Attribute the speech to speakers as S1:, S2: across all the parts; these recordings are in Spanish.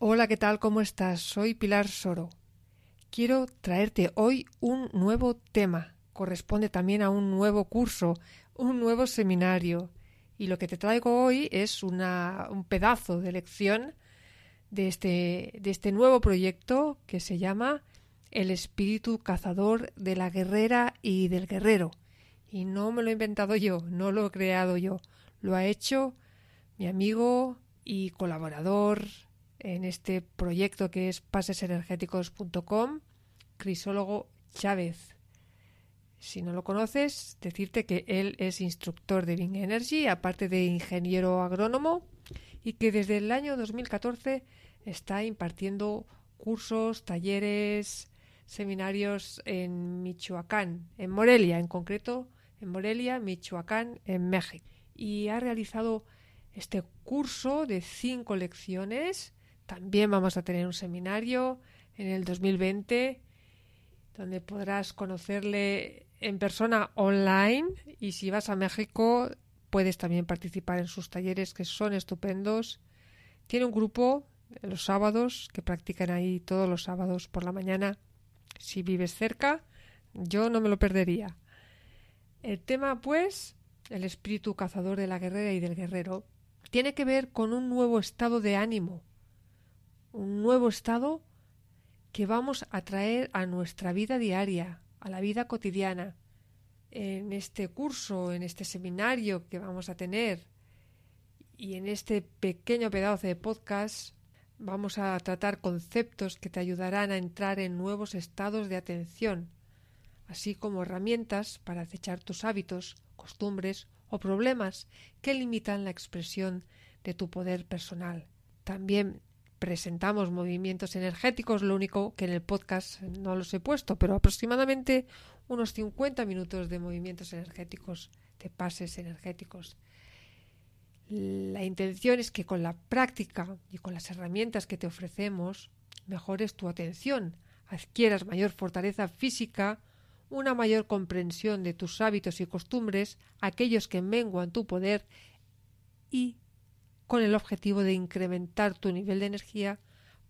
S1: Hola, ¿qué tal? ¿Cómo estás? Soy Pilar Soro. Quiero traerte hoy un nuevo tema. Corresponde también a un nuevo curso, un nuevo seminario. Y lo que te traigo hoy es un pedazo de lección de este, de este nuevo proyecto que se llama El espíritu cazador de la guerrera y del guerrero. Y no me lo he inventado yo, no lo he creado yo. Lo ha hecho mi amigo y colaborador en este proyecto que es pasesenergéticos.com, Crisólogo Chávez. Si no lo conoces, decirte que él es instructor de Bing Energy, aparte de ingeniero agrónomo, y que desde el año 2014 está impartiendo cursos, talleres, seminarios en Michoacán, en Morelia, en concreto, en Morelia, Michoacán, en México. Y ha realizado este curso de cinco lecciones también vamos a tener un seminario en el 2020 donde podrás conocerle en persona online y si vas a México puedes también participar en sus talleres que son estupendos. Tiene un grupo los sábados que practican ahí todos los sábados por la mañana. Si vives cerca, yo no me lo perdería. El tema, pues, el espíritu cazador de la guerrera y del guerrero, tiene que ver con un nuevo estado de ánimo un nuevo estado que vamos a traer a nuestra vida diaria, a la vida cotidiana. En este curso, en este seminario que vamos a tener y en este pequeño pedazo de podcast vamos a tratar conceptos que te ayudarán a entrar en nuevos estados de atención, así como herramientas para acechar tus hábitos, costumbres o problemas que limitan la expresión de tu poder personal. También presentamos movimientos energéticos, lo único que en el podcast no los he puesto, pero aproximadamente unos 50 minutos de movimientos energéticos, de pases energéticos. La intención es que con la práctica y con las herramientas que te ofrecemos mejores tu atención, adquieras mayor fortaleza física, una mayor comprensión de tus hábitos y costumbres, aquellos que menguan tu poder y con el objetivo de incrementar tu nivel de energía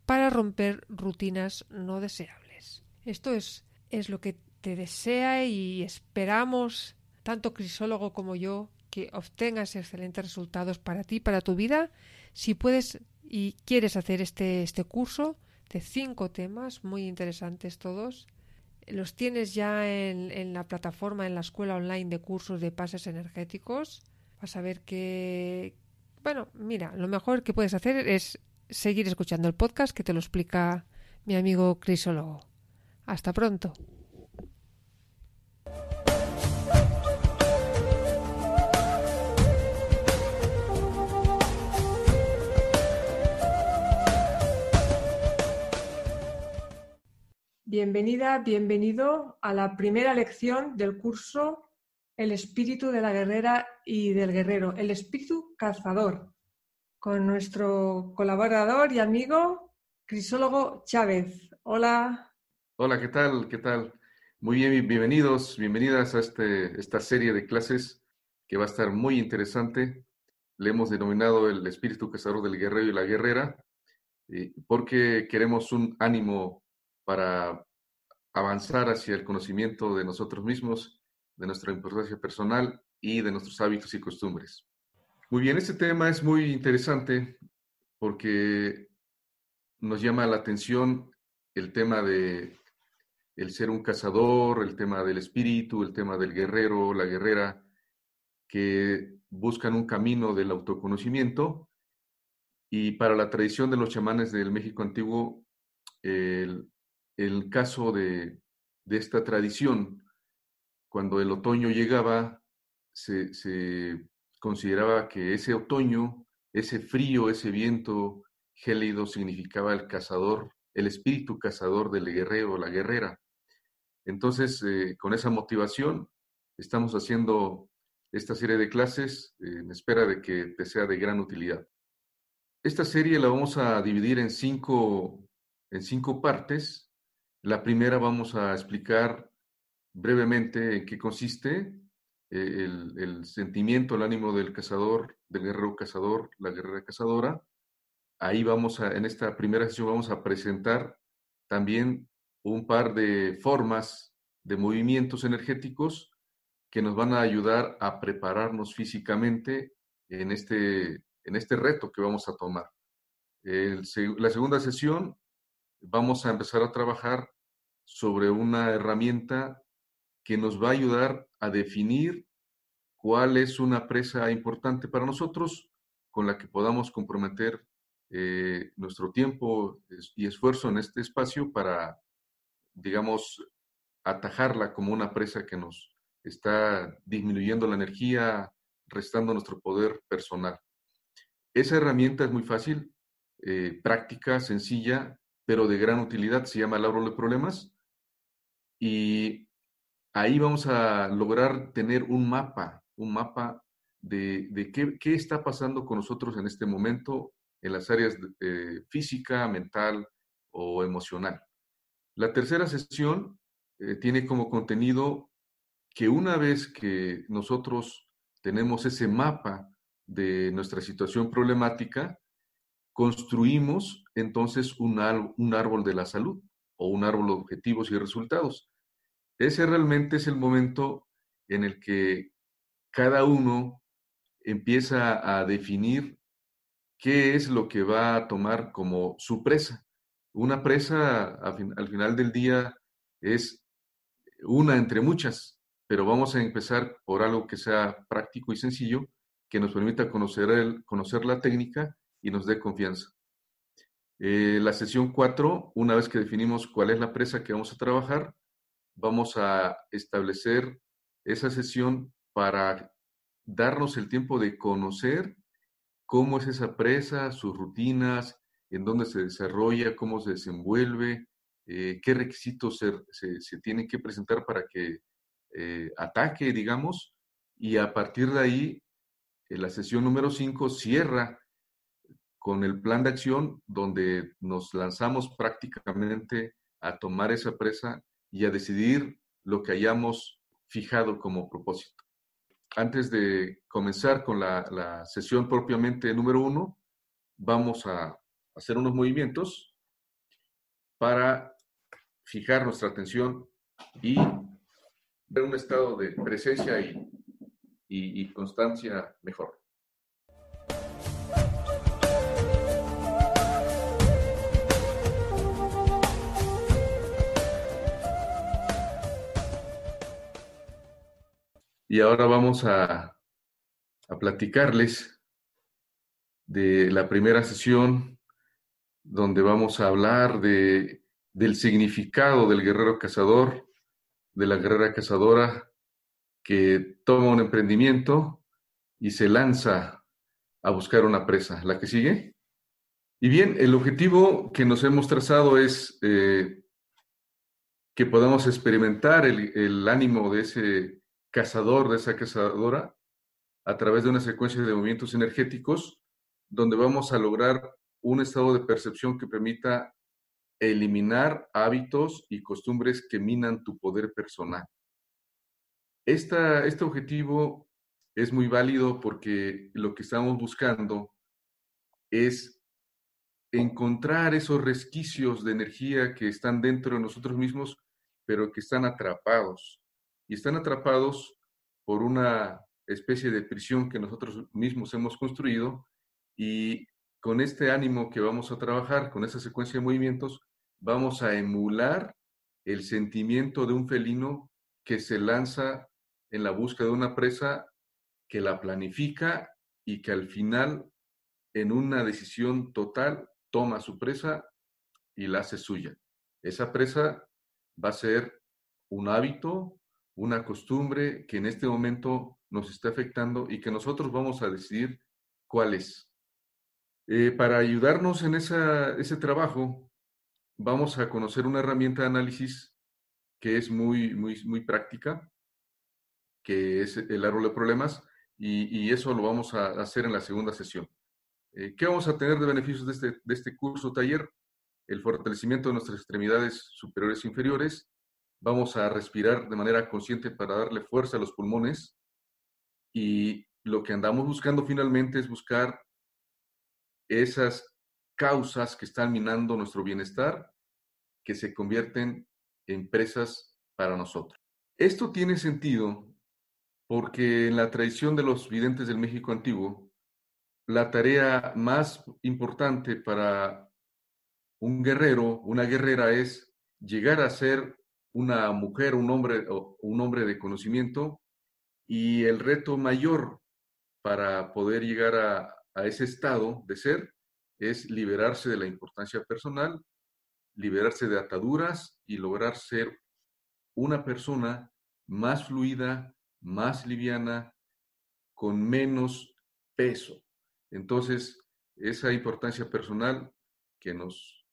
S1: para romper rutinas no deseables. Esto es, es lo que te desea y esperamos, tanto crisólogo como yo, que obtengas excelentes resultados para ti, para tu vida. Si puedes y quieres hacer este, este curso de cinco temas muy interesantes todos, los tienes ya en, la plataforma, en la escuela online de cursos de pases energéticos. Vas a ver bueno, mira, lo mejor que puedes hacer es seguir escuchando el podcast que te lo explica mi amigo crisólogo. Hasta pronto. Bienvenida, bienvenido a la primera lección del curso el espíritu de la guerrera y del guerrero, el espíritu cazador, con nuestro colaborador y amigo Crisólogo Chávez. Hola.
S2: Hola, ¿qué tal? ¿Qué tal? Muy bien, bienvenidos, bienvenidas a este, esta serie de clases que va a estar muy interesante. Le hemos denominado el espíritu cazador del guerrero y la guerrera, eh, porque queremos un ánimo para avanzar hacia el conocimiento de nosotros mismos de nuestra importancia personal y de nuestros hábitos y costumbres. Muy bien, este tema es muy interesante porque nos llama la atención el tema de el ser un cazador, el tema del espíritu, el tema del guerrero, la guerrera, que buscan un camino del autoconocimiento. Y para la tradición de los chamanes del México antiguo, el, el caso de, de esta tradición cuando el otoño llegaba, se, consideraba que ese otoño, ese frío, ese viento gélido significaba el cazador, el espíritu cazador del guerrero, la guerrera. Entonces, eh, con esa motivación, estamos haciendo esta serie de clases en espera de que te sea de gran utilidad. Esta serie la vamos a dividir en cinco, en cinco partes. La primera vamos a explicar brevemente en qué consiste eh, el, sentimiento, el ánimo del cazador, del guerrero cazador, la guerrera cazadora. ahí vamos a, en esta primera sesión vamos a presentar también un par de formas de movimientos energéticos que nos van a ayudar a prepararnos físicamente en este, en este reto que vamos a tomar. la segunda sesión vamos a empezar a trabajar sobre una herramienta que nos va a ayudar a definir cuál es una presa importante para nosotros con la que podamos comprometer eh, nuestro tiempo y esfuerzo en este espacio para, digamos, atajarla como una presa que nos está disminuyendo la energía, restando nuestro poder personal. Esa herramienta es muy fácil, eh, práctica, sencilla, pero de gran utilidad. Se llama el árbol de problemas. Y ahí vamos a lograr tener un mapa, un mapa de, qué, está pasando con nosotros en este momento en las áreas de, física, mental o emocional. La tercera sesión eh, tiene como contenido que una vez que nosotros tenemos ese mapa de nuestra situación problemática, construimos entonces un árbol de la salud o un árbol de objetivos y resultados. Ese realmente es el momento en el que cada uno empieza a definir qué es lo que va a tomar como su presa. Una presa al final del día es una entre muchas, pero vamos a empezar por algo que sea práctico y sencillo, que nos permita conocer, el, conocer la técnica y nos dé confianza. Eh, la sesión 4, una vez que definimos cuál es la presa que vamos a trabajar, vamos a establecer esa sesión para darnos el tiempo de conocer cómo es esa presa, sus rutinas, en dónde se desarrolla, cómo se desenvuelve, eh, qué requisitos se, se, tienen que presentar para que eh, ataque, digamos, y a partir de ahí, en la sesión número 5 cierra con el plan de acción donde nos lanzamos prácticamente a tomar esa presa y a decidir lo que hayamos fijado como propósito. Antes de comenzar con la, sesión propiamente número uno, vamos a hacer unos movimientos para fijar nuestra atención y ver un estado de presencia y constancia mejor. Y ahora vamos a, platicarles de la primera sesión donde vamos a hablar de, del significado del guerrero cazador, de la guerrera cazadora que toma un emprendimiento y se lanza a buscar una presa. ¿La que sigue? Y bien, el objetivo que nos hemos trazado es eh, que podamos experimentar el, el, ánimo de ese cazador de esa cazadora a través de una secuencia de movimientos energéticos donde vamos a lograr un estado de percepción que permita eliminar hábitos y costumbres que minan tu poder personal. Este objetivo es muy válido porque lo que estamos buscando es encontrar esos resquicios de energía que están dentro de nosotros mismos, pero que están atrapados y están atrapados por una especie de prisión que nosotros mismos hemos construido y con este ánimo que vamos a trabajar, con esa secuencia de movimientos, vamos a emular el sentimiento de un felino que se lanza en la búsqueda de una presa, que la planifica y que al final, en una decisión total, toma su presa y la hace suya. Esa presa va a ser un hábito, una costumbre que en este momento nos está afectando y que nosotros vamos a decidir cuál es. Eh, para ayudarnos en ese trabajo, vamos a conocer una herramienta de análisis que es muy, muy, muy práctica, que es el árbol de problemas, y, eso lo vamos a hacer en la segunda sesión. Eh, ¿Qué vamos a tener de beneficios de este, de este curso taller? El fortalecimiento de nuestras extremidades superiores e inferiores, Vamos a respirar de manera consciente para darle fuerza a los pulmones y lo que andamos buscando finalmente es buscar esas causas que están minando nuestro bienestar que se convierten en presas para nosotros. Esto tiene sentido porque en la tradición de los videntes del México antiguo, la tarea más importante para un guerrero, una guerrera, es llegar a ser una mujer, un hombre, un hombre de conocimiento, y el reto mayor para poder llegar a, ese estado de ser es liberarse de la importancia personal, liberarse de ataduras y lograr ser una persona más fluida, más liviana, con menos peso. Entonces, esa importancia personal que nos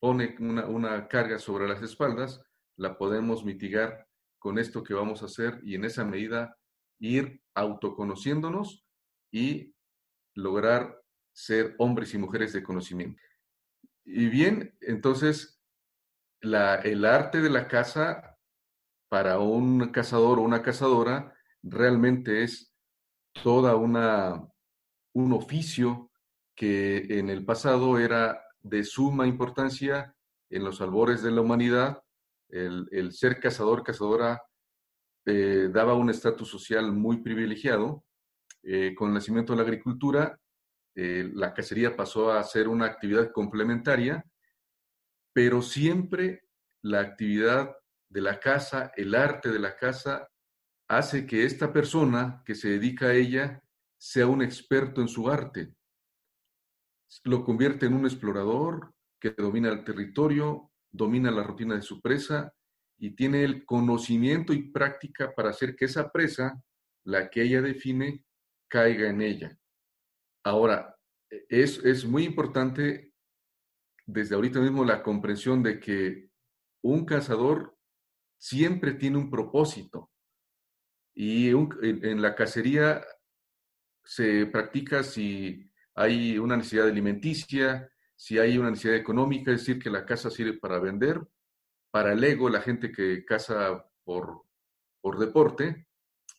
S2: pone una, carga sobre las espaldas, la podemos mitigar con esto que vamos a hacer y en esa medida ir autoconociéndonos y lograr ser hombres y mujeres de conocimiento. Y bien, entonces, la, el arte de la caza para un cazador o una cazadora realmente es toda una un oficio que en el pasado era de suma importancia en los albores de la humanidad. El, ser cazador, cazadora, eh, daba un estatus social muy privilegiado. Eh, con el nacimiento de la agricultura, eh, la cacería pasó a ser una actividad complementaria, pero siempre la actividad de la caza, el arte de la caza, hace que esta persona que se dedica a ella sea un experto en su arte. Lo convierte en un explorador que domina el territorio, domina la rutina de su presa y tiene el conocimiento y práctica para hacer que esa presa, la que ella define, caiga en ella. Ahora, es, es muy importante desde ahorita mismo la comprensión de que un cazador siempre tiene un propósito. Y en, la cacería se practica si hay una necesidad alimenticia, si hay una necesidad económica, es decir, que la caza sirve para vender, para el ego, la gente que caza por, por deporte,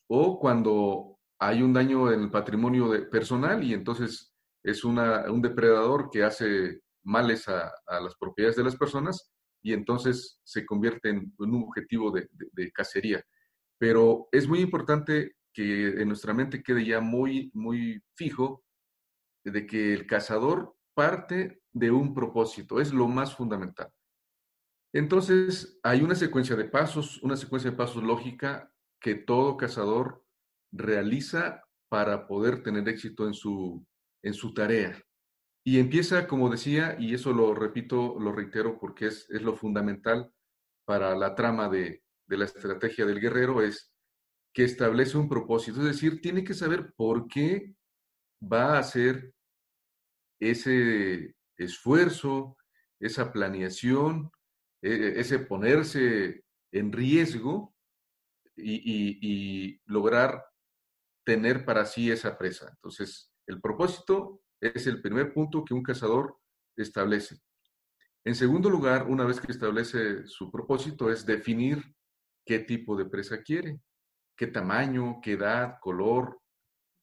S2: o cuando hay un daño en el patrimonio de, personal y entonces es una, un depredador que hace males a, a, las propiedades de las personas y entonces se convierte en, un objetivo de, de cacería. Pero es muy importante que en nuestra mente quede ya muy, muy fijo de que el cazador parte de un propósito, es lo más fundamental. Entonces, hay una secuencia de pasos, una secuencia de pasos lógica que todo cazador realiza para poder tener éxito en su, en su tarea. Y empieza, como decía, y eso lo repito, lo reitero porque es, es lo fundamental para la trama de, de la estrategia del guerrero, es que establece un propósito, es decir, tiene que saber por qué va a hacer ese esfuerzo, esa planeación, e, e, ese ponerse en riesgo y, lograr tener para sí esa presa. Entonces, el propósito es el primer punto que un cazador establece. En segundo lugar, una vez que establece su propósito, es definir qué tipo de presa quiere qué tamaño, qué edad, color,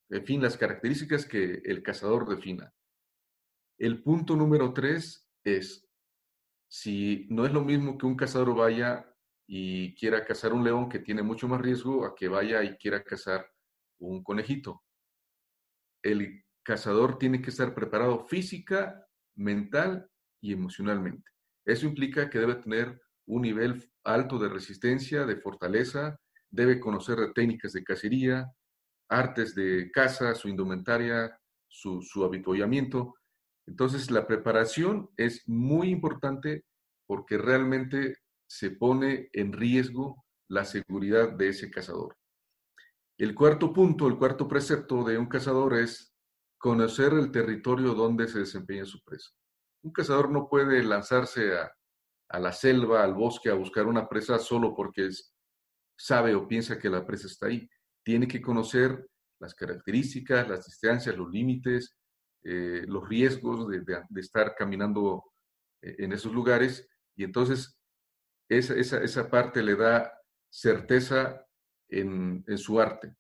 S2: en fin, las características que el cazador defina. El punto número tres es, si no es lo mismo que un cazador vaya y quiera cazar un león que tiene mucho más riesgo a que vaya y quiera cazar un conejito. El cazador tiene que estar preparado física, mental y emocionalmente. Eso implica que debe tener un nivel alto de resistencia, de fortaleza, debe conocer técnicas de cacería, artes de caza, su indumentaria, su, su Entonces, la preparación es muy importante porque realmente se pone en riesgo la seguridad de ese cazador. El cuarto punto, el cuarto precepto de un cazador es conocer el territorio donde se desempeña su presa. Un cazador no puede lanzarse a, la selva, al bosque, a buscar una presa solo porque sabe o piensa que la presa está ahí. Tiene que conocer las características, las distancias, los límites, eh, los riesgos de, estar caminando eh, en esos lugares y entonces esa, esa, parte le da certeza en, en su arte.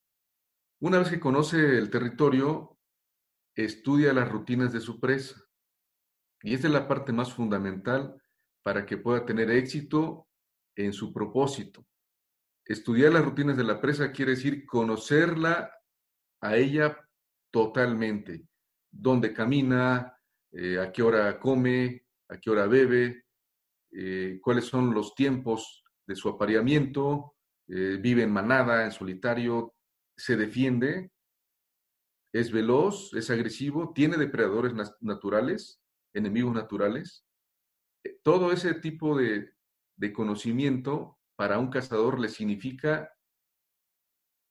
S2: Una vez que conoce el territorio, estudia las rutinas de su presa. Y esta es la parte más fundamental para que pueda tener éxito en su propósito. Estudiar las rutinas de la presa quiere decir conocerla a ella totalmente. Dónde camina, eh, a qué hora come, a qué hora bebe, eh, cuáles son los tiempos de su apareamiento, eh, vive en manada, en solitario, se defiende, es veloz, es agresivo, tiene depredadores naturales, enemigos naturales. Todo ese tipo de, de conocimiento para un cazador le significa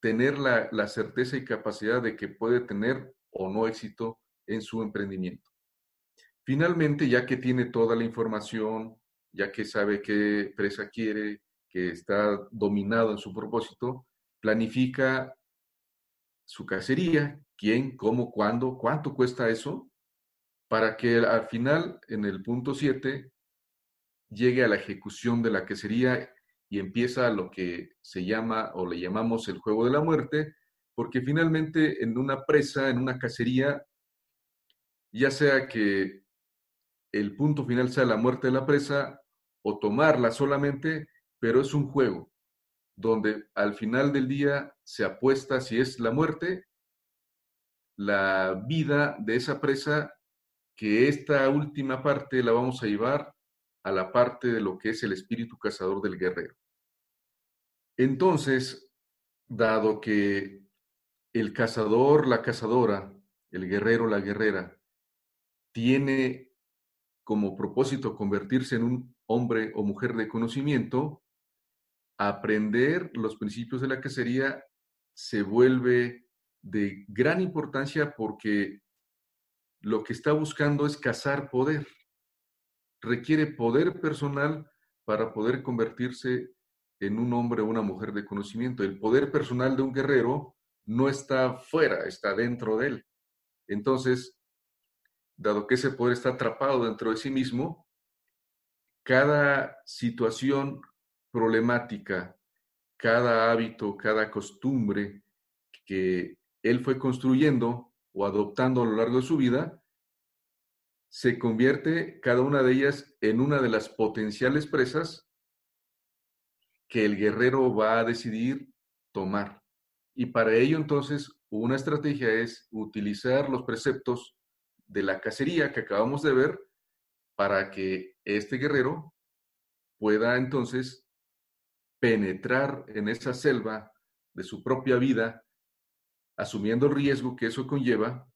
S2: tener la, la, certeza y capacidad de que puede tener o no éxito en su emprendimiento. Finalmente, ya que tiene toda la información, ya que sabe qué presa quiere, que está dominado en su propósito, planifica su cacería, quién, cómo, cuándo, cuánto cuesta eso, para que al final, en el punto 7, llegue a la ejecución de la cacería y empieza lo que se llama o le llamamos el juego de la muerte, porque finalmente en una presa, en una cacería, ya sea que el punto final sea la muerte de la presa o tomarla solamente, pero es un juego donde al final del día se apuesta si es la muerte, la vida de esa presa, que esta última parte la vamos a llevar a la parte de lo que es el espíritu cazador del guerrero. Entonces, dado que el cazador, la cazadora, el guerrero, la guerrera, tiene como propósito convertirse en un hombre o mujer de conocimiento, aprender los principios de la cacería se vuelve de gran importancia porque lo que está buscando es cazar poder requiere poder personal para poder convertirse en un hombre o una mujer de conocimiento. El poder personal de un guerrero no está fuera, está dentro de él. Entonces, dado que ese poder está atrapado dentro de sí mismo, cada situación problemática, cada hábito, cada costumbre que él fue construyendo o adoptando a lo largo de su vida, se convierte cada una de ellas en una de las potenciales presas que el guerrero va a decidir tomar. Y para ello entonces una estrategia es utilizar los preceptos de la cacería que acabamos de ver para que este guerrero pueda entonces penetrar en esa selva de su propia vida, asumiendo el riesgo que eso conlleva,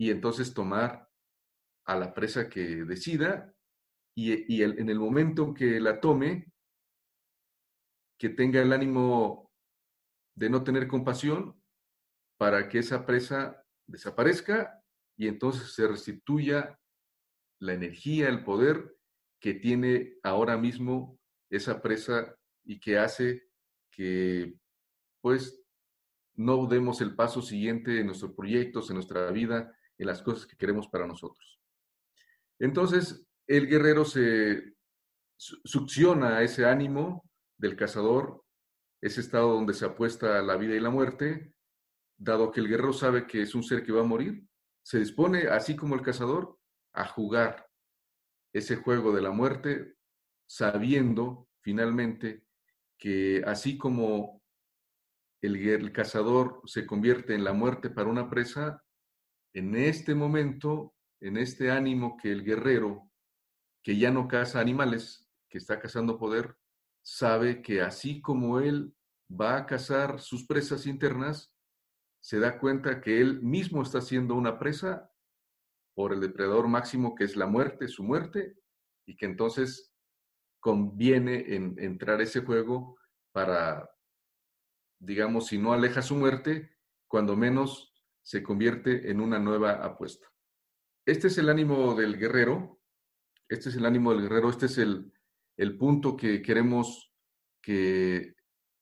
S2: y entonces tomar a la presa que decida y, en el momento que la tome, que tenga el ánimo de no tener compasión para que esa presa desaparezca y entonces se restituya la energía, el poder que tiene ahora mismo esa presa y que hace que pues no demos el paso siguiente en nuestros proyectos, en nuestra vida, en las cosas que queremos para nosotros. Entonces, el guerrero se succiona ese ánimo del cazador, ese estado donde se apuesta la vida y la muerte, dado que el guerrero sabe que es un ser que va a morir, se dispone, así como el cazador, a jugar ese juego de la muerte, sabiendo finalmente que así como el, el, cazador se convierte en la muerte para una presa, en este momento en este ánimo que el guerrero, que ya no caza animales, que está cazando poder, sabe que así como él va a cazar sus presas internas, se da cuenta que él mismo está siendo una presa por el depredador máximo que es la muerte, su muerte, y que entonces conviene en entrar a ese juego para, digamos, si no aleja su muerte, cuando menos se convierte en una nueva apuesta. Este es el ánimo del guerrero, este es el ánimo del guerrero, este es el, punto que queremos que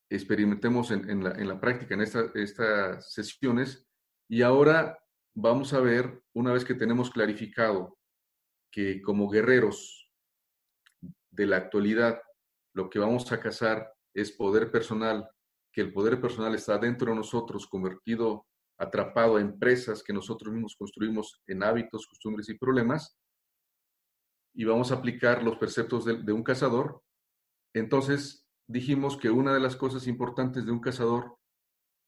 S2: experimentemos en, la, práctica, en estas sesiones. Y ahora vamos a ver, una vez que tenemos clarificado que como guerreros de la actualidad, lo que vamos a cazar es poder personal, que el poder personal está dentro de nosotros, convertido atrapado a empresas que nosotros mismos construimos en hábitos, costumbres y problemas, y vamos a aplicar los preceptos de, de un cazador, entonces dijimos que una de las cosas importantes de un cazador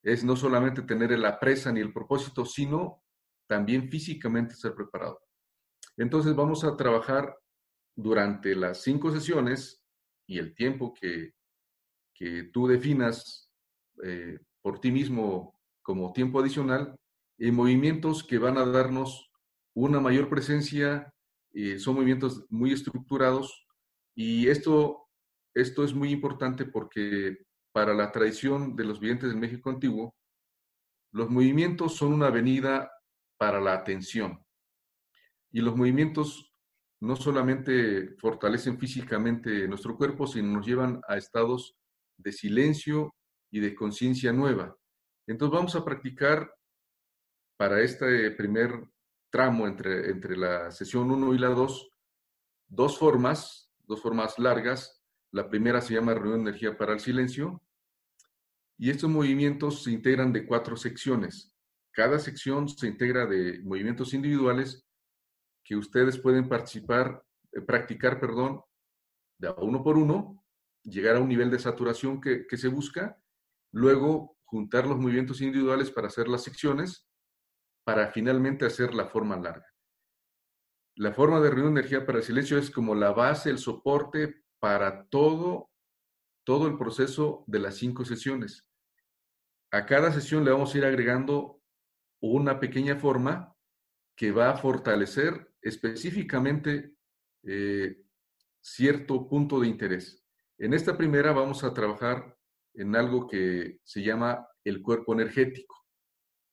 S2: es no solamente tener la presa ni el propósito, sino también físicamente estar preparado. Entonces vamos a trabajar durante las cinco sesiones y el tiempo que, que tú definas eh, por ti mismo como tiempo adicional, en movimientos que van a darnos una mayor presencia, eh, son movimientos muy estructurados y esto, esto es muy importante porque para la tradición de los videntes del México antiguo, los movimientos son una avenida para la atención. Y los movimientos no solamente fortalecen físicamente nuestro cuerpo, sino nos llevan a estados de silencio y de conciencia nueva. Entonces vamos a practicar para este primer tramo entre, entre la sesión 1 y la 2, dos formas, dos formas largas. La primera se llama reunión de energía para el silencio y estos movimientos se integran de cuatro secciones. Cada sección se integra de movimientos individuales que ustedes pueden participar, eh, practicar, perdón, de uno por uno, llegar a un nivel de saturación que, que se busca, luego juntar los movimientos individuales para hacer las secciones, para finalmente hacer la forma larga. La forma de reunión de energía para el silencio es como la base, el soporte para todo, todo el proceso de las cinco sesiones. A cada sesión le vamos a ir agregando una pequeña forma que va a fortalecer específicamente eh, cierto punto de interés. En esta primera vamos a trabajar en algo que se llama el cuerpo energético.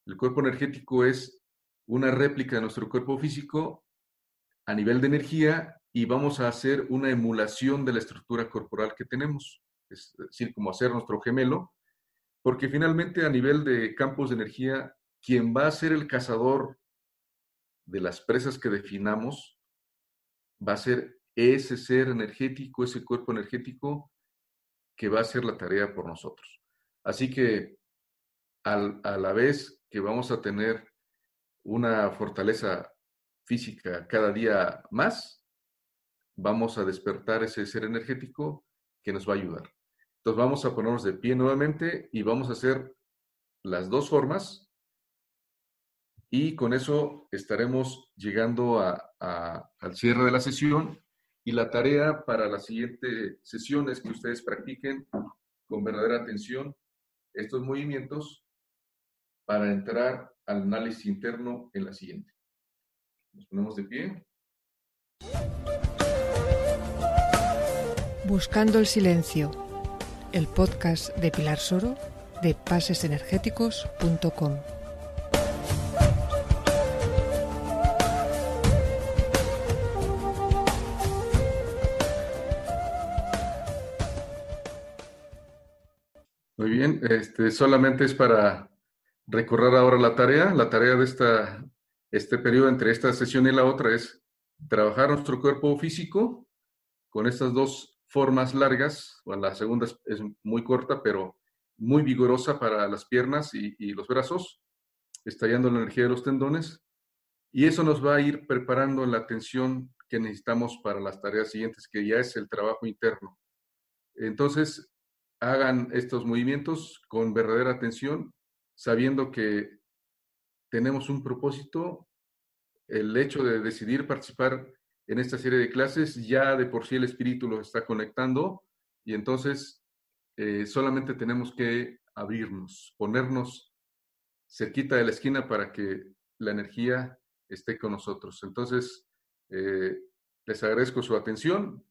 S2: El cuerpo energético es una réplica de nuestro cuerpo físico a nivel de energía y vamos a hacer una emulación de la estructura corporal que tenemos, es decir, como hacer nuestro gemelo, porque finalmente a nivel de campos de energía quien va a ser el cazador de las presas que definamos va a ser ese ser energético, ese cuerpo energético que va a hacer la tarea por nosotros. Así que a la vez que vamos a tener una fortaleza física cada día más, vamos a despertar ese ser energético que nos va a ayudar. Entonces vamos a ponernos de pie nuevamente y vamos a hacer las dos formas y con eso estaremos llegando al cierre de la sesión y la tarea para la siguiente sesión es que ustedes practiquen con verdadera atención estos movimientos para entrar al análisis interno en la siguiente. Nos ponemos de pie.
S1: Buscando el silencio, el podcast de Pilar Soro de pasesenergéticos.com.
S2: Muy bien, este, solamente es para recorrer ahora la tarea. La tarea de esta, este periodo entre esta sesión y la otra es trabajar nuestro cuerpo físico con estas dos formas largas. Bueno, la segunda es, muy corta, pero muy vigorosa para las piernas y, y los brazos, estallando la energía de los tendones. Y eso nos va a ir preparando la atención que necesitamos para las tareas siguientes, que ya es el trabajo interno. Entonces, hagan estos movimientos con verdadera atención, sabiendo que tenemos un propósito. El hecho de decidir participar en esta serie de clases, ya de por sí el espíritu lo está conectando y entonces eh, solamente tenemos que abrirnos, ponernos cerquita de la esquina para que la energía esté con nosotros. Entonces, eh, les agradezco su atención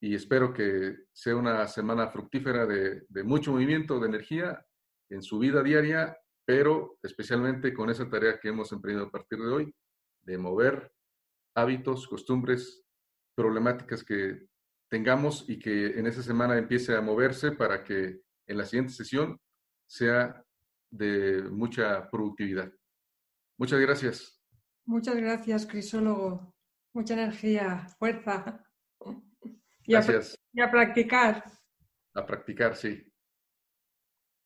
S2: y espero que sea una semana fructífera de, mucho movimiento, de energía en su vida diaria, pero especialmente con esa tarea que hemos emprendido a partir de hoy, de mover hábitos, costumbres, problemáticas que tengamos y que en esa semana empiece a moverse para que en la siguiente sesión sea de mucha productividad. Muchas gracias.
S1: Muchas gracias, crisólogo. Mucha energía, fuerza.
S2: Gracias.
S1: Y a, practicar.
S2: A practicar, sí.